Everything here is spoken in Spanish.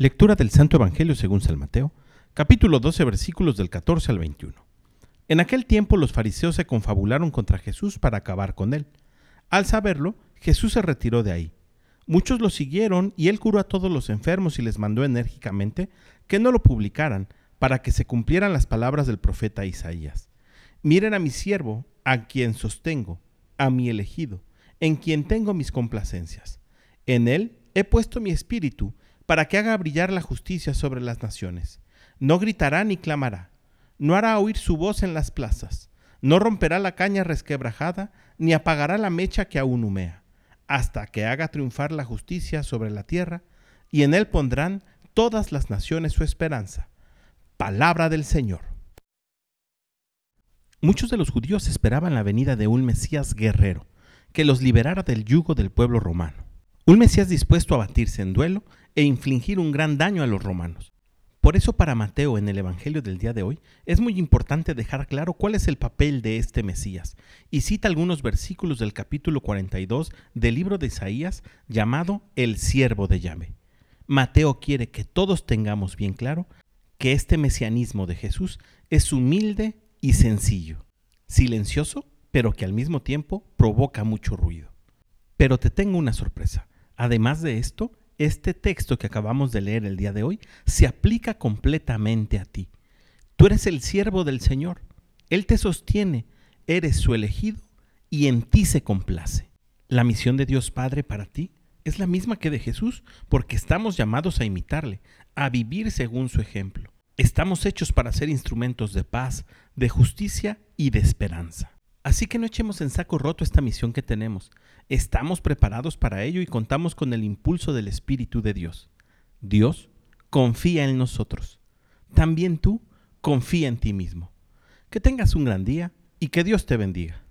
Lectura del Santo Evangelio según San Mateo, capítulo 12, versículos del 14 al 21. En aquel tiempo los fariseos se confabularon contra Jesús para acabar con él. Al saberlo, Jesús se retiró de ahí. Muchos lo siguieron y él curó a todos los enfermos y les mandó enérgicamente que no lo publicaran, para que se cumplieran las palabras del profeta Isaías. Miren a mi siervo, a quien sostengo, a mi elegido, en quien tengo mis complacencias. En él he puesto mi espíritu, para que haga brillar la justicia sobre las naciones. No gritará ni clamará, no hará oír su voz en las plazas, no romperá la caña resquebrajada, ni apagará la mecha que aún humea, hasta que haga triunfar la justicia sobre la tierra, y en él pondrán todas las naciones su esperanza. Palabra del Señor. Muchos de los judíos esperaban la venida de un Mesías guerrero, que los liberara del yugo del pueblo romano. Un Mesías dispuesto a batirse en duelo e infligir un gran daño a los romanos. Por eso para Mateo en el Evangelio del día de hoy es muy importante dejar claro cuál es el papel de este Mesías y cita algunos versículos del capítulo 42 del libro de Isaías llamado El siervo de Yahvé. Mateo quiere que todos tengamos bien claro que este mesianismo de Jesús es humilde y sencillo, silencioso, pero que al mismo tiempo provoca mucho ruido. Pero te tengo una sorpresa. Además de esto, este texto que acabamos de leer el día de hoy se aplica completamente a ti. Tú eres el siervo del Señor. Él te sostiene, eres su elegido y en ti se complace. La misión de Dios Padre para ti es la misma que de Jesús, porque estamos llamados a imitarle, a vivir según su ejemplo. Estamos hechos para ser instrumentos de paz, de justicia y de esperanza. Así que no echemos en saco roto esta misión que tenemos. Estamos preparados para ello y contamos con el impulso del Espíritu de Dios. Dios confía en nosotros. También tú confía en ti mismo. Que tengas un gran día y que Dios te bendiga.